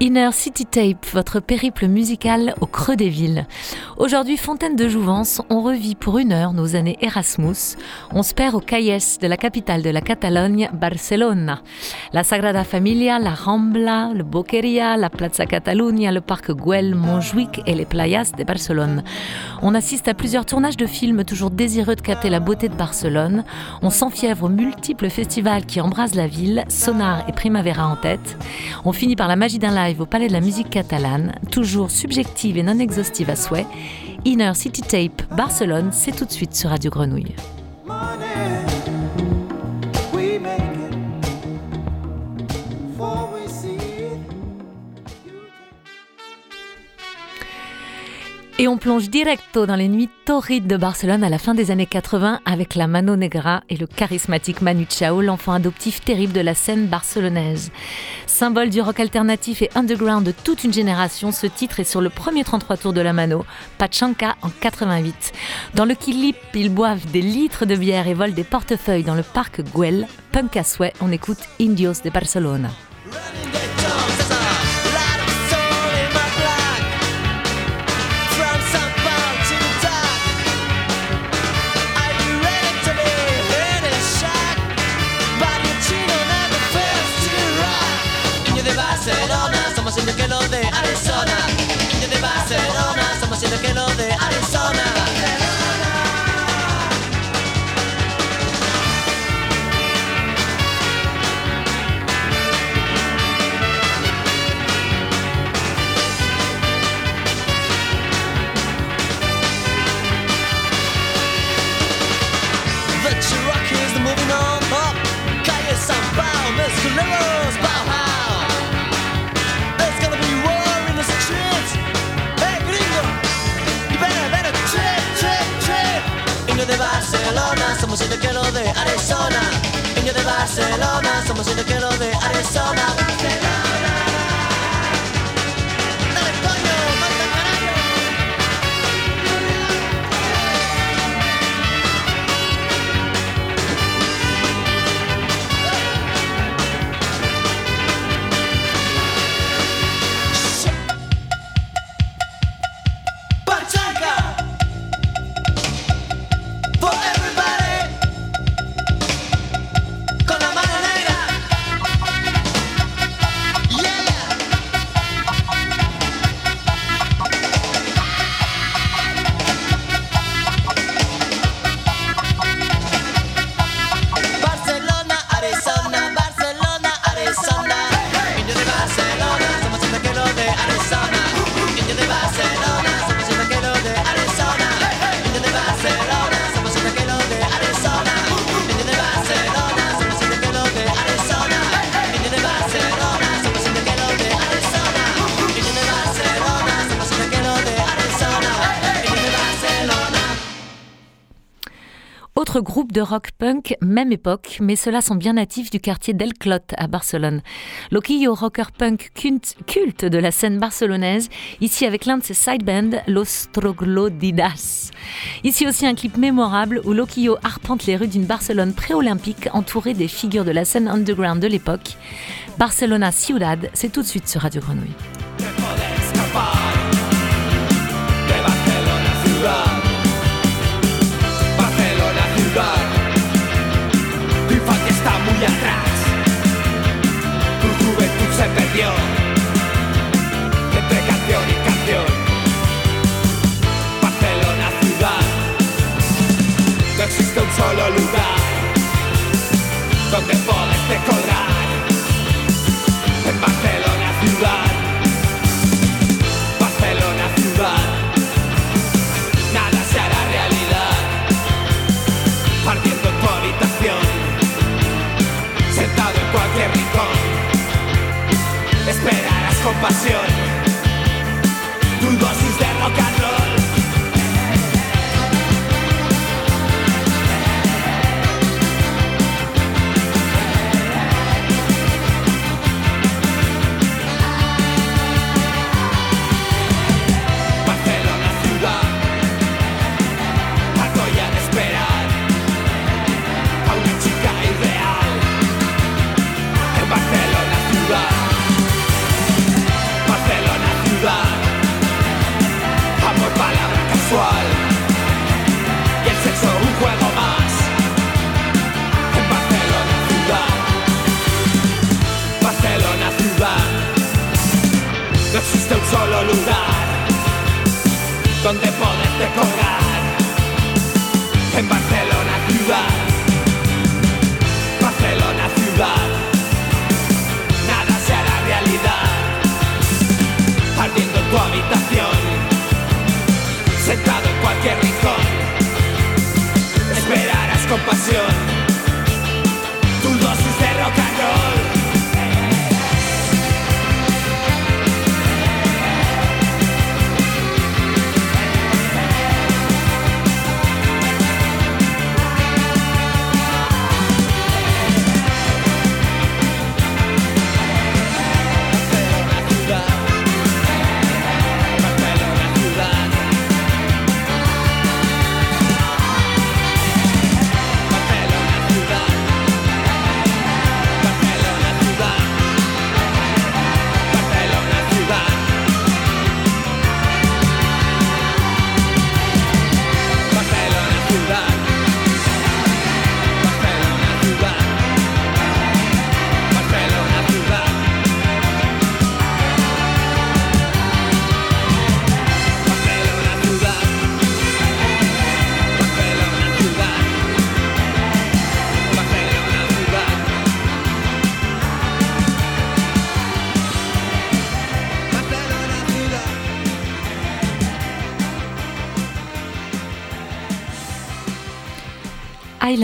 Inner City Tape, votre périple musical au creux des villes. Aujourd'hui, Fontaine de Jouvence, on revit pour une heure nos années Erasmus. On se perd au Calles de la capitale de la Catalogne, Barcelona. La Sagrada Familia, la Rambla, le Boqueria, la Plaza Catalunya, le parc Güell, Montjuic et les playas de Barcelone. On assiste à plusieurs tournages de films toujours désireux de capter la beauté de Barcelone. On s'enfièvre aux multiples festivals qui embrasent la ville, Sonar et Primavera en tête. On finit par la magie d'un live au Palais de la musique catalane, toujours subjective et non exhaustive à souhait. Inner City Tape Barcelone, c'est tout de suite sur Radio Grenouille. Et on plonge directo dans les nuits torrides de Barcelone à la fin des années 80 avec la Mano Negra et le charismatique Manu Chao, l'enfant adoptif terrible de la scène barcelonaise. Symbole du rock alternatif et underground de toute une génération, ce titre est sur le premier 33 tours de la Mano, Pachanka en 88. Dans le clip, ils boivent des litres de bière et volent des portefeuilles dans le parc Güell. Punk à souhait, on écoute Indios de Barcelona. De rock punk, même époque, mais ceux-là sont bien natifs du quartier d'El Clot à Barcelone. Loquillo, rocker punk culte de la scène barcelonaise, ici avec l'un de ses side bands, Los Troglodidas. Ici aussi un clip mémorable où Loquillo arpente les rues d'une Barcelone pré-olympique entourée des figures de la scène underground de l'époque. Barcelona Ciudad, c'est tout de suite sur Radio Grenouille. solo lugar donde poderte colgar en Barcelona ciudad. Barcelona ciudad, nada se hará realidad. Ardiendo en tu habitación, sentado en cualquier rincón, esperarás con pasión. Donde poderte colgar en Barcelona ciudad. Barcelona ciudad. Nada se hará realidad. Ardiendo tu habitación. Sentado en cualquier rincón. Esperarás con pasión.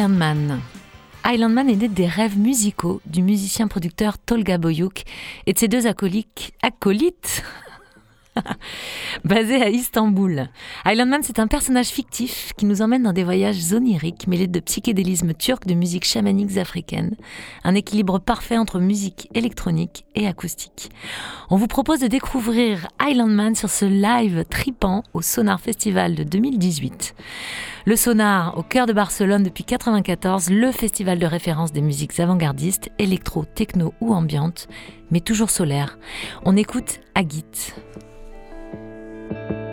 Islandman. Islandman est né des rêves musicaux du musicien-producteur Tolga Boyuk et de ses deux acolytes, acolytes basé à Istanbul. Islandman, c'est un personnage fictif qui nous emmène dans des voyages oniriques mêlés de psychédélisme turc, de musique chamanique africaine, un équilibre parfait entre musique électronique et acoustique. On vous propose de découvrir Islandman sur ce live tripant au Sonar Festival de 2018. Le Sonar, au cœur de Barcelone depuis 1994, le festival de référence des musiques avant-gardistes, électro, techno ou ambiante, mais toujours solaire. On écoute Agit. thank you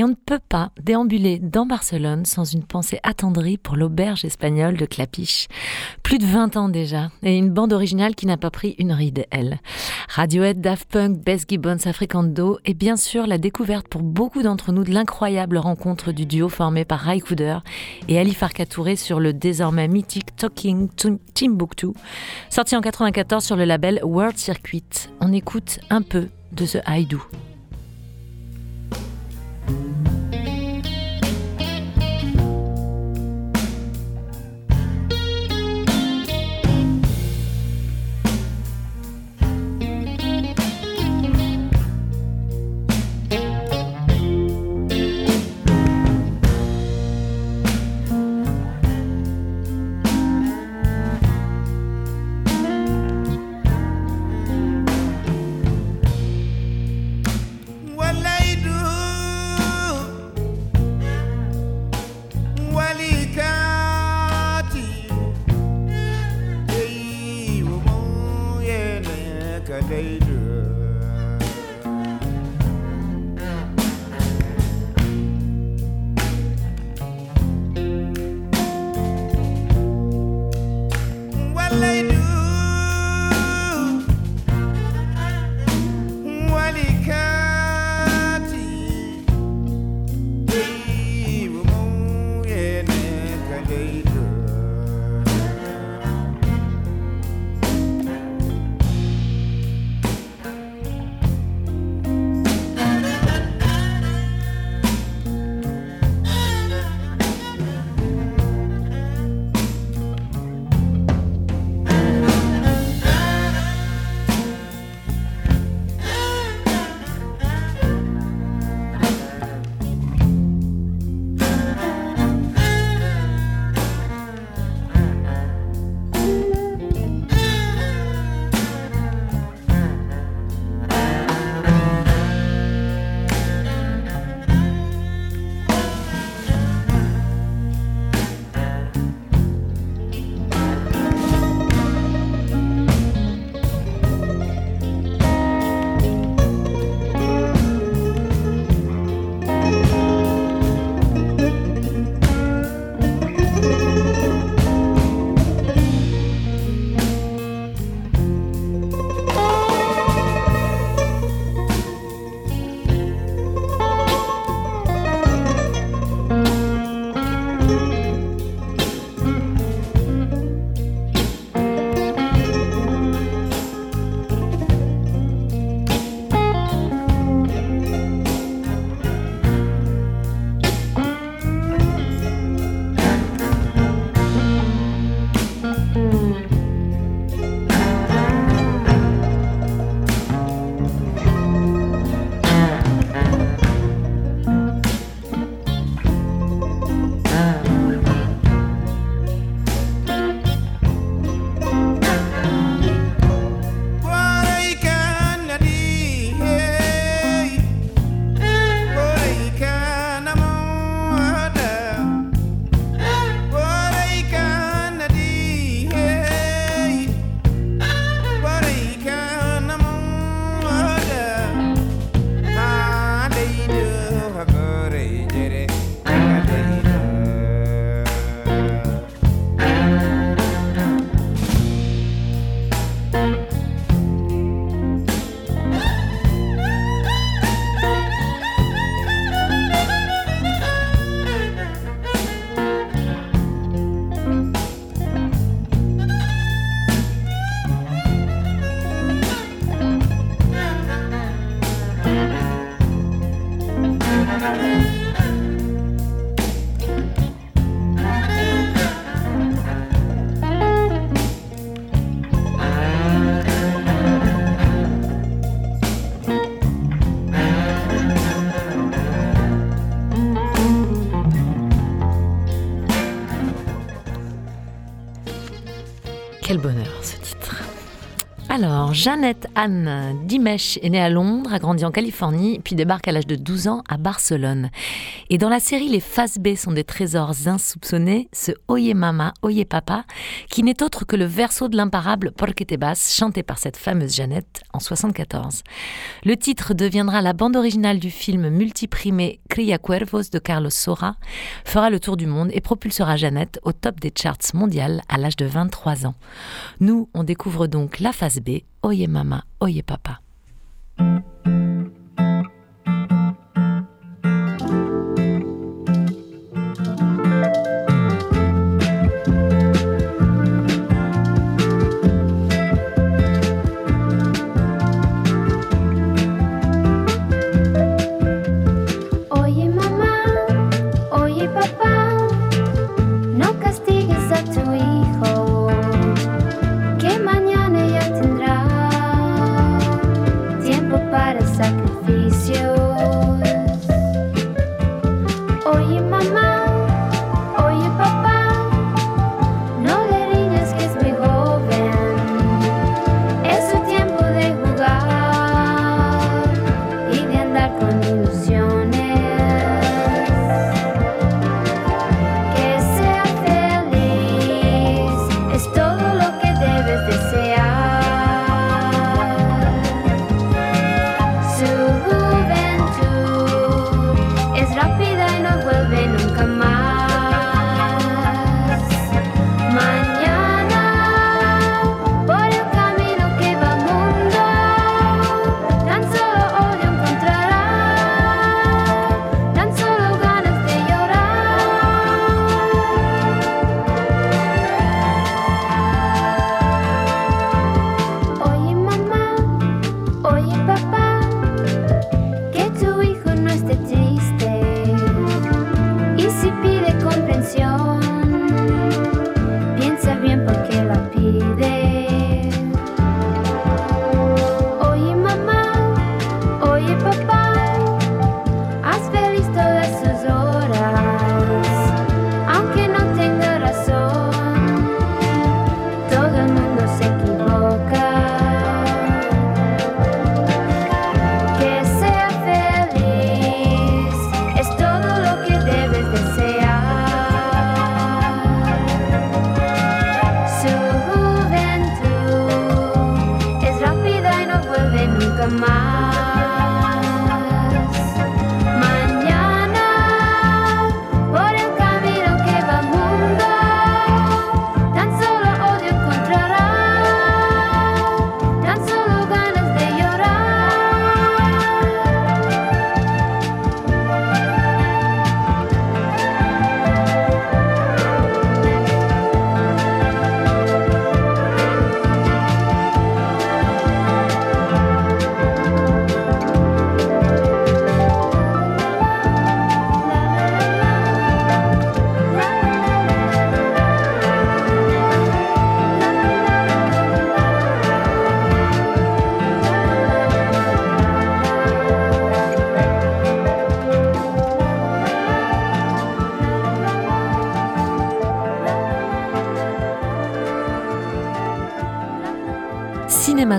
Et on ne peut pas déambuler dans Barcelone sans une pensée attendrie pour l'auberge espagnole de Clapiche. Plus de 20 ans déjà, et une bande originale qui n'a pas pris une ride, elle. Radiohead, Daft Punk, Bess Gibbons, Africando, et bien sûr la découverte pour beaucoup d'entre nous de l'incroyable rencontre du duo formé par Ray Cooder et Ali Farka Touré sur le désormais mythique Talking Timbuktu, sorti en 94 sur le label World Circuit. On écoute un peu de ce haïdou. Jeannette Anne Dimesh est née à Londres, a grandi en Californie, puis débarque à l'âge de 12 ans à Barcelone. Et dans la série Les faces B sont des trésors insoupçonnés, ce Oye Mama, Oye Papa, qui n'est autre que le verso de l'imparable Porque te bas, chanté par cette fameuse Jeannette en 74. Le titre deviendra la bande originale du film multiprimé Cria Cuervos de Carlos Sora, fera le tour du monde et propulsera Jeannette au top des charts mondiales à l'âge de 23 ans. Nous, on découvre donc la face B, Oye Mama, Oye Papa.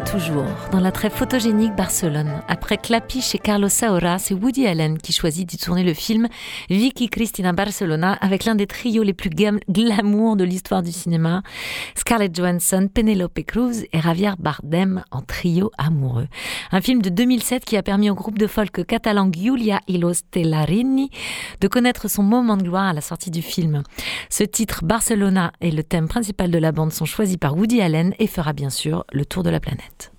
Toujours, dans la très photogénique Barcelone. Après Clapi chez Carlos Saura, c'est Woody Allen qui choisit d'y tourner le film Vicky Cristina Barcelona avec l'un des trios les plus glamour de l'histoire du cinéma, Scarlett Johansson, Penelope Cruz et Javier Bardem en trio amoureux. Un film de 2007 qui a permis au groupe de folk catalan Giulia y los Tellarini de connaître son moment de gloire à la sortie du film. Ce titre Barcelona et le thème principal de la bande sont choisis par Woody Allen et fera bien sûr le tour de la planète.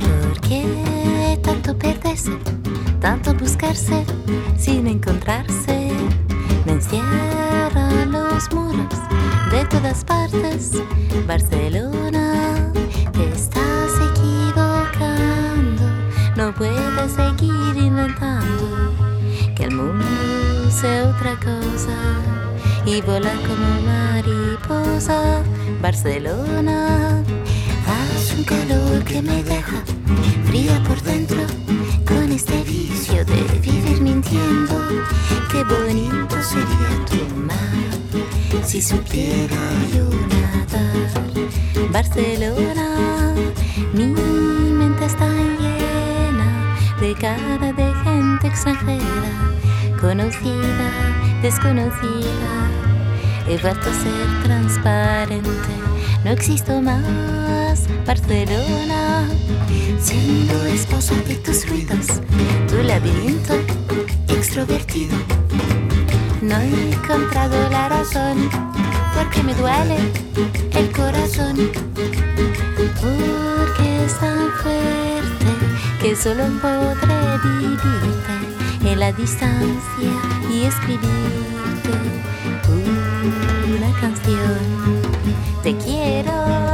¿Por qué tanto perderse, tanto buscarse sin encontrarse? Me encierran los muros de todas partes. Barcelona, te estás equivocando. No puedes seguir inventando que el mundo otra cosa y volar como mariposa. Barcelona, hace un calor que me deja fría por dentro con este vicio de vivir mintiendo. Qué bonito sería tu mar si supiera yo nadar. Barcelona, mi rodeada de gente extranjera, conocida, desconocida. He vuelto a ser transparente, no existo más, Barcelona. Siendo esposo de tus ruidos, tu laberinto extrovertido. No he encontrado la razón porque me duele el corazón. Porque es tan fuerte que solo podré vivirte la distancia y escribirte una canción. Te quiero,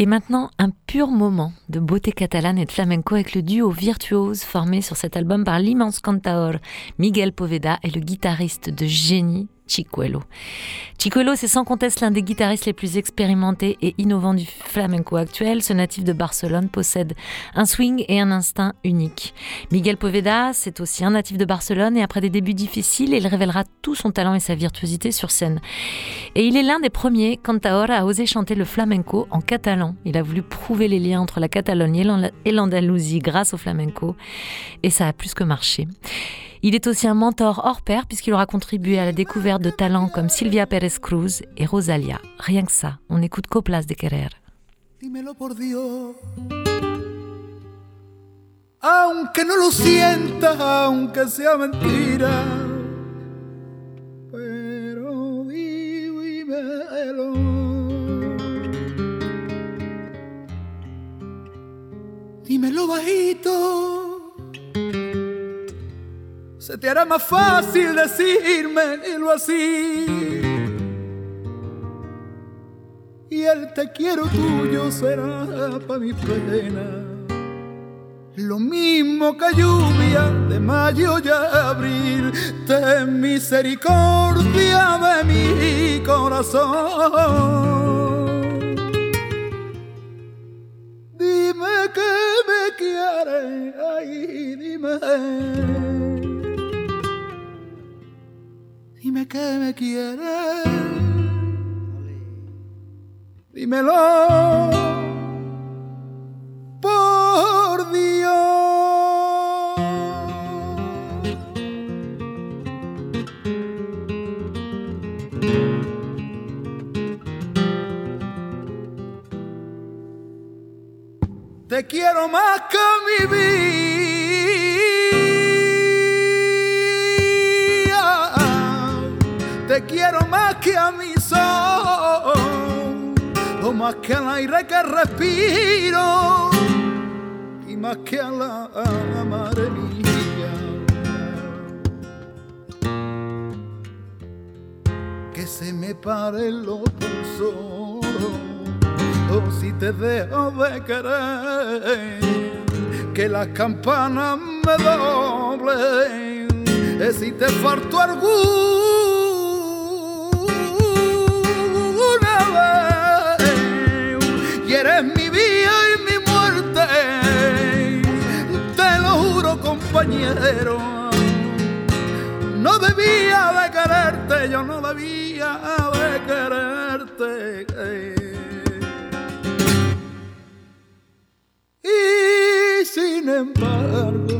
Et maintenant, un pur moment de beauté catalane et de flamenco avec le duo virtuose formé sur cet album par l'immense cantaor Miguel Poveda et le guitariste de génie Chicuelo. Chicuelo, c'est sans conteste l'un des guitaristes les plus expérimentés et innovants du flamenco actuel. Ce natif de Barcelone possède un swing et un instinct unique. Miguel Poveda, c'est aussi un natif de Barcelone et après des débuts difficiles, il révélera tout son talent et sa virtuosité sur scène. Et il est l'un des premiers cantaor à oser chanter le flamenco en catalan. Il a voulu prouver les liens entre la Catalogne et l'Andalousie grâce au flamenco et ça a plus que marché. Il est aussi un mentor hors pair puisqu'il aura contribué à la découverte de talents comme Silvia Pérez Cruz et Rosalia. Rien que ça, on écoute Coplas de Querer. Por Dios. Aunque no lo sienta, aunque sea mentira. Pero se te hará más fácil decirme así. Y el te quiero tuyo será para mi pena. Lo mismo que lluvia de mayo y abril, ten misericordia de mi corazón. Dime que me quieres, ay, dime. Dime que me quieres. Dímelo. Por Dios. Te quiero más que mi vida. Quiero más que a mi sol, o más que al aire que respiro, y más que a la, mía. Que se me pare los pulsos, o si te dejo de querer, que las campanas me doblen, es si te faltó algún No debía de quererte, yo no debía de quererte. Y sin embargo,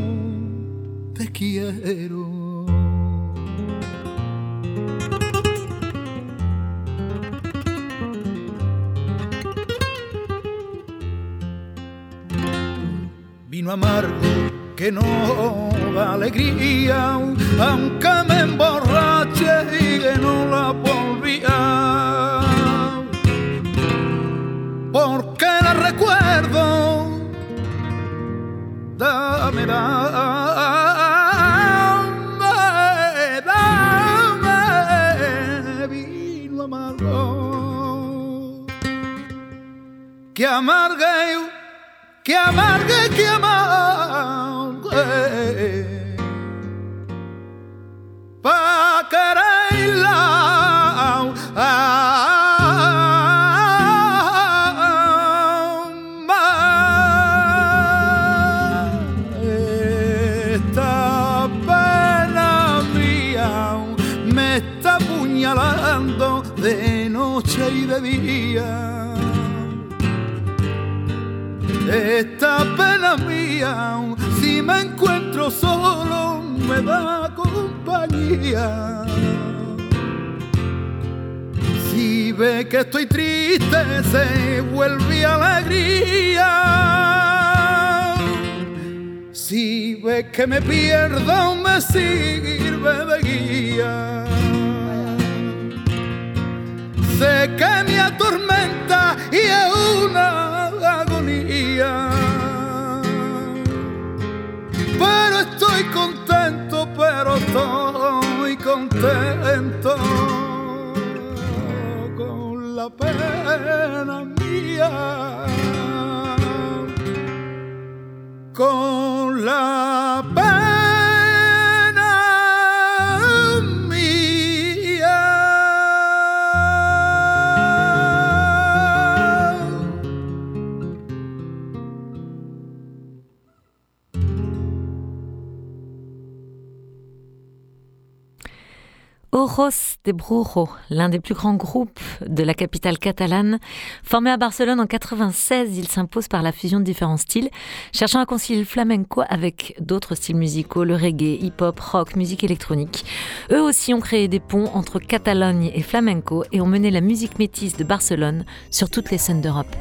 te quiero. vino amargo que no da alegría, aunque me emborrache y que no la volvía. Porque la recuerdo, dame, dame vino amargo que amargue, que amargue, que amargue quererla. Esta pena mía. Me está apuñalando de noche y de día. Esta pena mía si me encuentro solo me da compañía. Si ve que estoy triste, se vuelve alegría. Si ve que me pierdo, me sirve de guía. Sé que me atormenta y es una agonía pero estoy contento, pero estoy contento con la pena mía, con la pena. Ojos de Brujo, l'un des plus grands groupes de la capitale catalane. Formé à Barcelone en 96, il s'impose par la fusion de différents styles, cherchant à concilier le flamenco avec d'autres styles musicaux, le reggae, hip-hop, rock, musique électronique. Eux aussi ont créé des ponts entre Catalogne et flamenco et ont mené la musique métisse de Barcelone sur toutes les scènes d'Europe.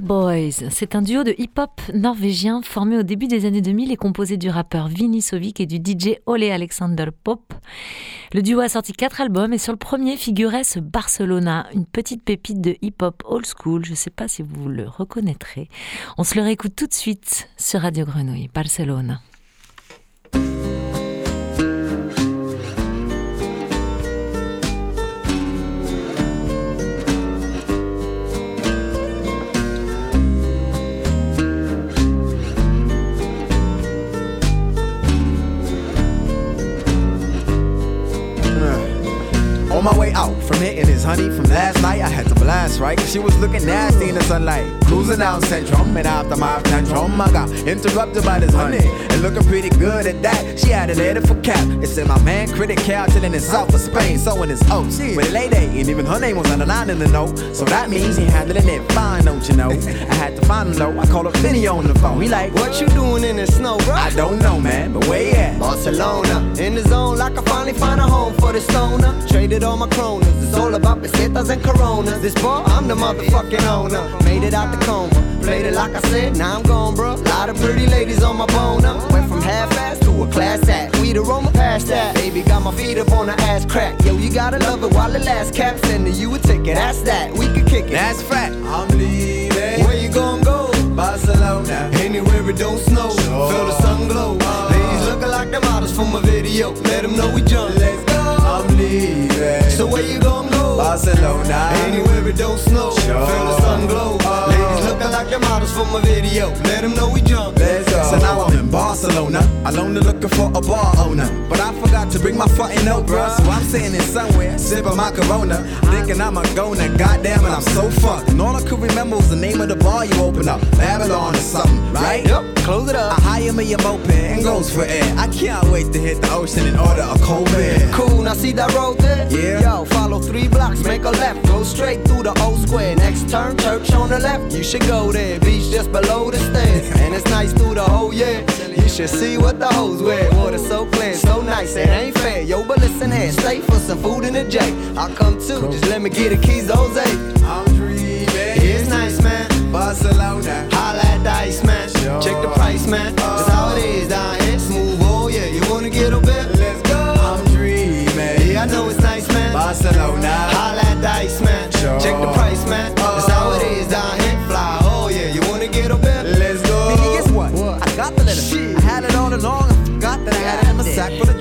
Boys, c'est un duo de hip-hop norvégien formé au début des années 2000 et composé du rappeur Vinny Sovic et du DJ Ole Alexander Pop. Le duo a sorti quatre albums et sur le premier figurait ce Barcelona, une petite pépite de hip-hop old school. Je ne sais pas si vous le reconnaîtrez. On se le réécoute tout de suite sur Radio Grenouille, Barcelona. Right? She was looking nasty in the sunlight. Cruising down Centrum and after my tantrum, I got interrupted by this honey. And looking pretty good at that. She had an edit for cap. It said my man critic cow chilling in south of Spain, so sewing his oh, oats. With a lady, and even her name was on the line in the note. So that means he handling it fine, don't you know? I had to find him though. I called up Vinny on the phone. He like, What you doing in the snow, bro? I don't know, man, but where you at? Barcelona. In the zone, like I finally find a home for the stoner. Traded all my kronas. It's all about pesetas and coronas. This bar, I'm the motherfucking owner. Made it out the coma. Played it like I said, now I'm gone, bro. Lot of pretty ladies on my boner. Went from half-ass to a class act. We the Roma past that. Baby got my feet up on the ass crack. Yo, you gotta love it while the last cap sending you a ticket. That's that. We can kick it. That's fact. I'm leaving. Where you gonna go? Barcelona. Anywhere it don't snow. Sure. Feel the sun glow. Ladies looking like the models from a video. Let them know we jump. Let's go. I'm leaving. So where you gon' go? Barcelona. Anywhere it don't snow. Sure. Feel the sun glow. Uh. Ladies looking like the models from a video. Let them know we jump. Let's go. So now I'm in Barcelona, alone looking for a bar owner. But I forgot to bring my fucking note, bruh. So I'm sitting in somewhere, sipping my Corona, thinking I'm a goner. Goddamn it, I'm so fucked. And all I could remember was the name of the bar you opened up, Babylon or something, right? Yep, close it up. I hire me a moped and goes for air. I can't wait to hit the ocean and order a cold beer. Cool, now see that road there? Yeah. Yo, follow three blocks, make a left, go straight through the old square. Next turn, church on the left. You should go there. Beach just below the stairs, and it's nice through the whole year. You should see what the hoes wear. Water so clear, so nice, it ain't fair. Yo, but listen here, stay for some food in the J. I'll come too, just let me get the keys, Jose. I'm dreaming. It's nice, man. Barcelona. Holla at the ice man. Check the price, man. That's how it is down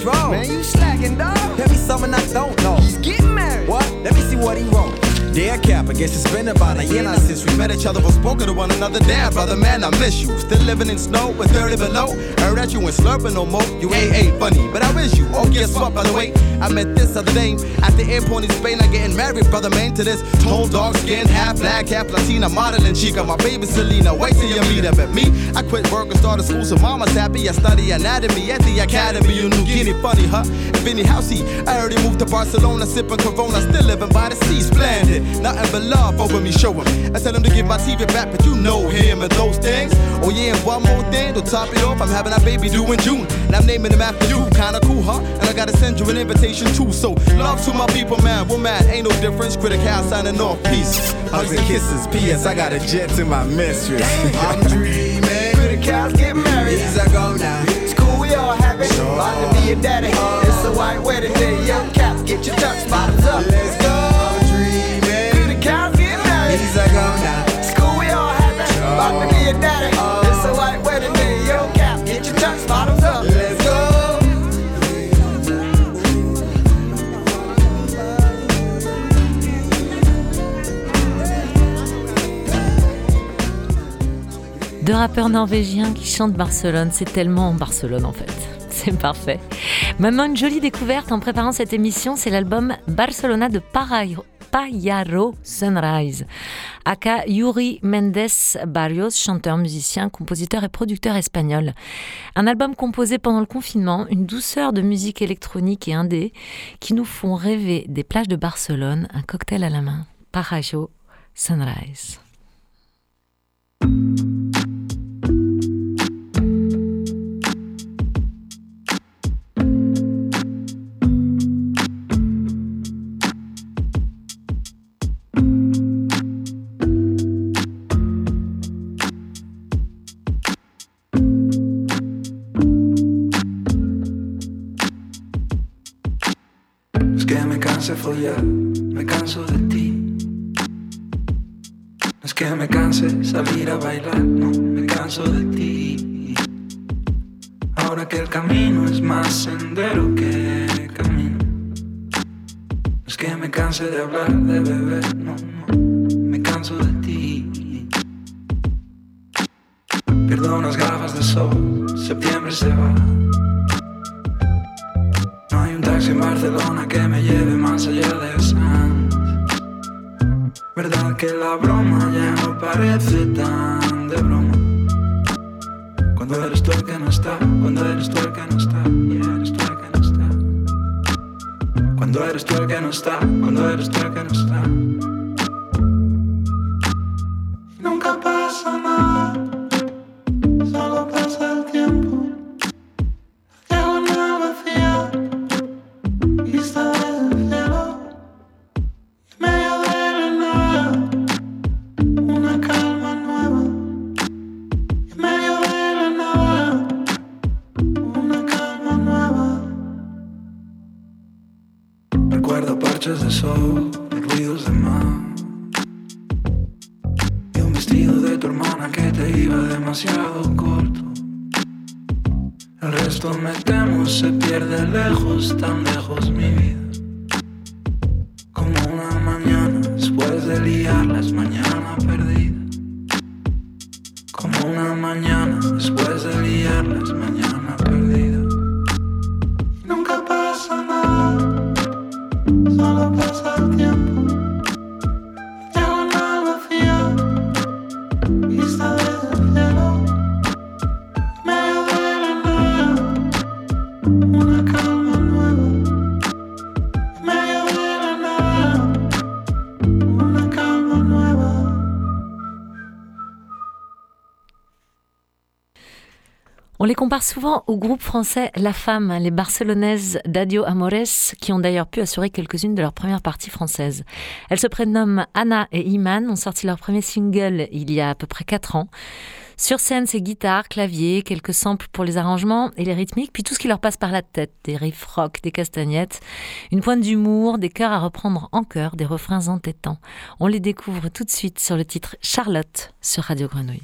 sack for the draw. Man, you slacking, dog. Tell me something I don't know. He's getting married. What? Let me see what he wrote. Dear Cap, I guess it's been about a year now since we met each other, but spoken to one another. Damn, brother, man, I miss you. Still living in snow with 30 below. Heard that you ain't slurping no more. You ain't ain't funny, but I wish you. Oh, guess what, by the way? I met this other day at the airport in Spain. I'm getting married, brother, man, to this tall, dark skin, half black, half Latina, modeling chica. My baby Selena, wait till you meet up But me, I quit work and started school, so mama's happy. I study anatomy at the academy in New Guinea. Funny, huh? Vinny Housey, I already moved to Barcelona, sipping Corona, still living by the sea, splendid. Nothing but love over me, show him. I tell him to give my TV back, but you know him and those things. Oh yeah, and one more thing to top it off, I'm having a baby due in June, and I'm naming him after you. Kinda cool, huh? And I gotta send you an invitation too. So love to my people, man. We're mad, ain't no difference. Critical signing off, peace, hugs and kisses. P.S. I got a jet to my mistress. I'm dreaming. Pretty cows get married. These are go now. It's cool, we all happy. About to be a daddy. It's a white wedding day. Young caps, get your ducks, bottoms up. Let's married. These are go now. School, we all happy. About to be a daddy. It's a white wedding day. Yo, cap, get your ducks, bottoms up. Let's go. Deux rappeurs norvégiens qui chantent Barcelone, c'est tellement Barcelone en fait. C'est parfait. Maintenant, une jolie découverte en préparant cette émission, c'est l'album Barcelona de Parayo- Payaro Sunrise. Aka Yuri Mendes Barrios, chanteur, musicien, compositeur et producteur espagnol. Un album composé pendant le confinement, une douceur de musique électronique et indé qui nous font rêver des plages de Barcelone, un cocktail à la main. Parayo Sunrise. Bailar, no, me canso de ti. Ahora que el camino es más sendero que camino. No es que me canse de hablar, de beber, no, no, me canso de ti. Pierdo unas gafas de sol, septiembre se va. No hay un taxi en Barcelona que me lleve más allá de Sanz. Verdad que la broma ya parece tan de broma. Cuando eres tú el que no está, cuando eres tú el que no está, y eres tú el que no está. Cuando eres tú el que no está, cuando eres tú el que no está. Compare souvent au groupe français La Femme, les Barcelonaises d'Adio Amores, qui ont d'ailleurs pu assurer quelques-unes de leurs premières parties françaises. Elles se prénomment Anna et Iman, ont sorti leur premier single il y a à peu près 4 ans. Sur scène, c'est guitare, clavier, quelques samples pour les arrangements et les rythmiques, puis tout ce qui leur passe par la tête, des riffs rock, des castagnettes, une pointe d'humour, des chœurs à reprendre en chœur, des refrains entêtants. On les découvre tout de suite sur le titre Charlotte sur Radio Grenouille.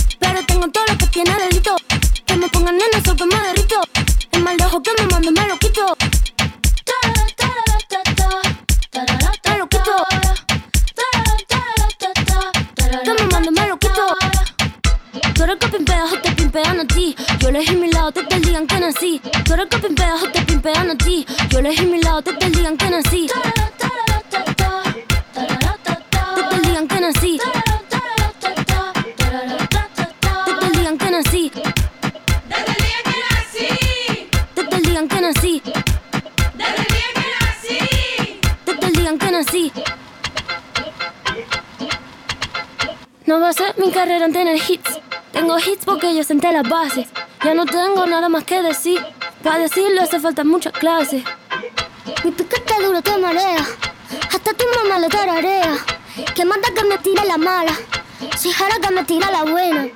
Pero tengo todo lo que tiene delito. Que me pongan nena, sol que me derrito. El mal de ojo que me mando me lo quito. Me lo quito. Que me mando me lo quito. Tú eres que pimpea o te pimpean a ti. Yo elegí mi lado, te te digan que nací. Tú eres que pimpea o te pimpean a ti. Yo elegí mi lado, te te digan que nací. No va a ser mi carrera en tener hits. Tengo hits porque yo senté las bases. Ya no tengo nada más que decir. Para decirlo hace falta mucha clase. Mi piquete duro te marea. Hasta tu mamá le tararea. Que manda que me tire la mala. Si jara que me tira la buena.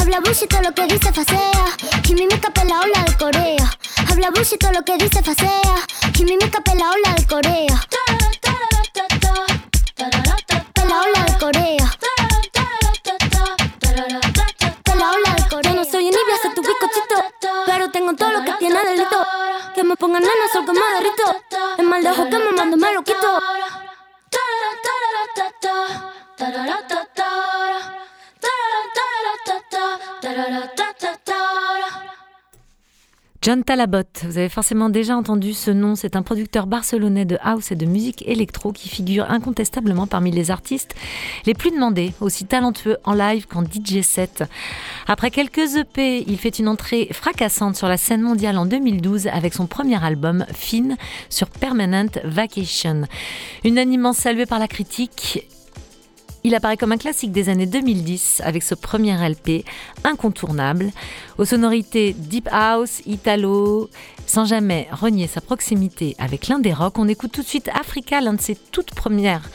Habla bullshit todo lo que dice facea. Kimimika la ola de Corea. Habla bullshit todo lo que dice facea. Kimimika la ola de Corea. la ola de Corea. Pero tengo todo lo que tiene delito. Que me pongan nena, sol que me derrito. Es mal de ojo que me mando, me lo quito. John Talabot, vous avez forcément déjà entendu ce nom, c'est un producteur barcelonais de house et de musique électro qui figure incontestablement parmi les artistes les plus demandés, aussi talentueux en live qu'en DJ set. Après quelques EP, il fait une entrée fracassante sur la scène mondiale en 2012 avec son premier album, Fin, sur Permanent Vacation. Unanimement salué par la critique, il apparaît comme un classique des années 2010 avec ce premier LP incontournable, aux sonorités deep house, italo, sans jamais renier sa proximité avec l'un des rock. On écoute tout de suite Africa, de ses toutes premières,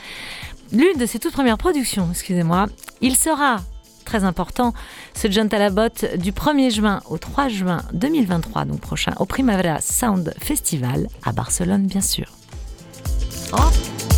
l'une de ses toutes premières productions, excusez-moi. Il sera très important, ce John Talabot, du 1er juin au 3 juin 2023, donc prochain, au Primavera Sound Festival à Barcelone, bien sûr. Oh.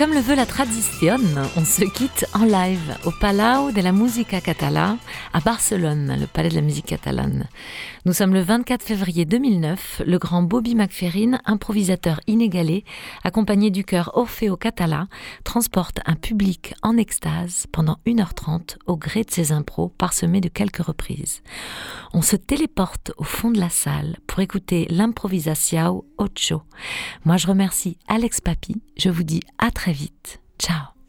Comme le veut la tradition, on se quitte en live au Palau de la Música Català à Barcelone, le palais de la musique catalane. Nous sommes le 24 février 2009. Le grand Bobby McFerrin, improvisateur inégalé, accompagné du chœur Orfeo Catala, transporte un public en extase pendant 1h30 au gré de ses impros parsemés de quelques reprises. On se téléporte au fond de la salle pour écouter l'improvisation Ocho. Moi, je remercie Alex Papi. Je vous dis à très vite. Ciao.